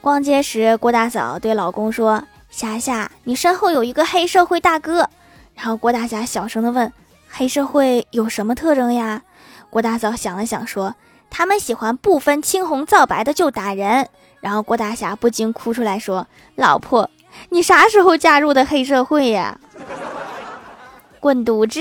逛街时郭大嫂对老公说霞霞你身后有一个黑社会大哥。然后郭大侠小声的问黑社会有什么特征呀？郭大嫂想了想说他们喜欢不分青红皂白的就打人。然后郭大侠不禁哭出来说老婆你啥时候加入的黑社会呀？滚犊子！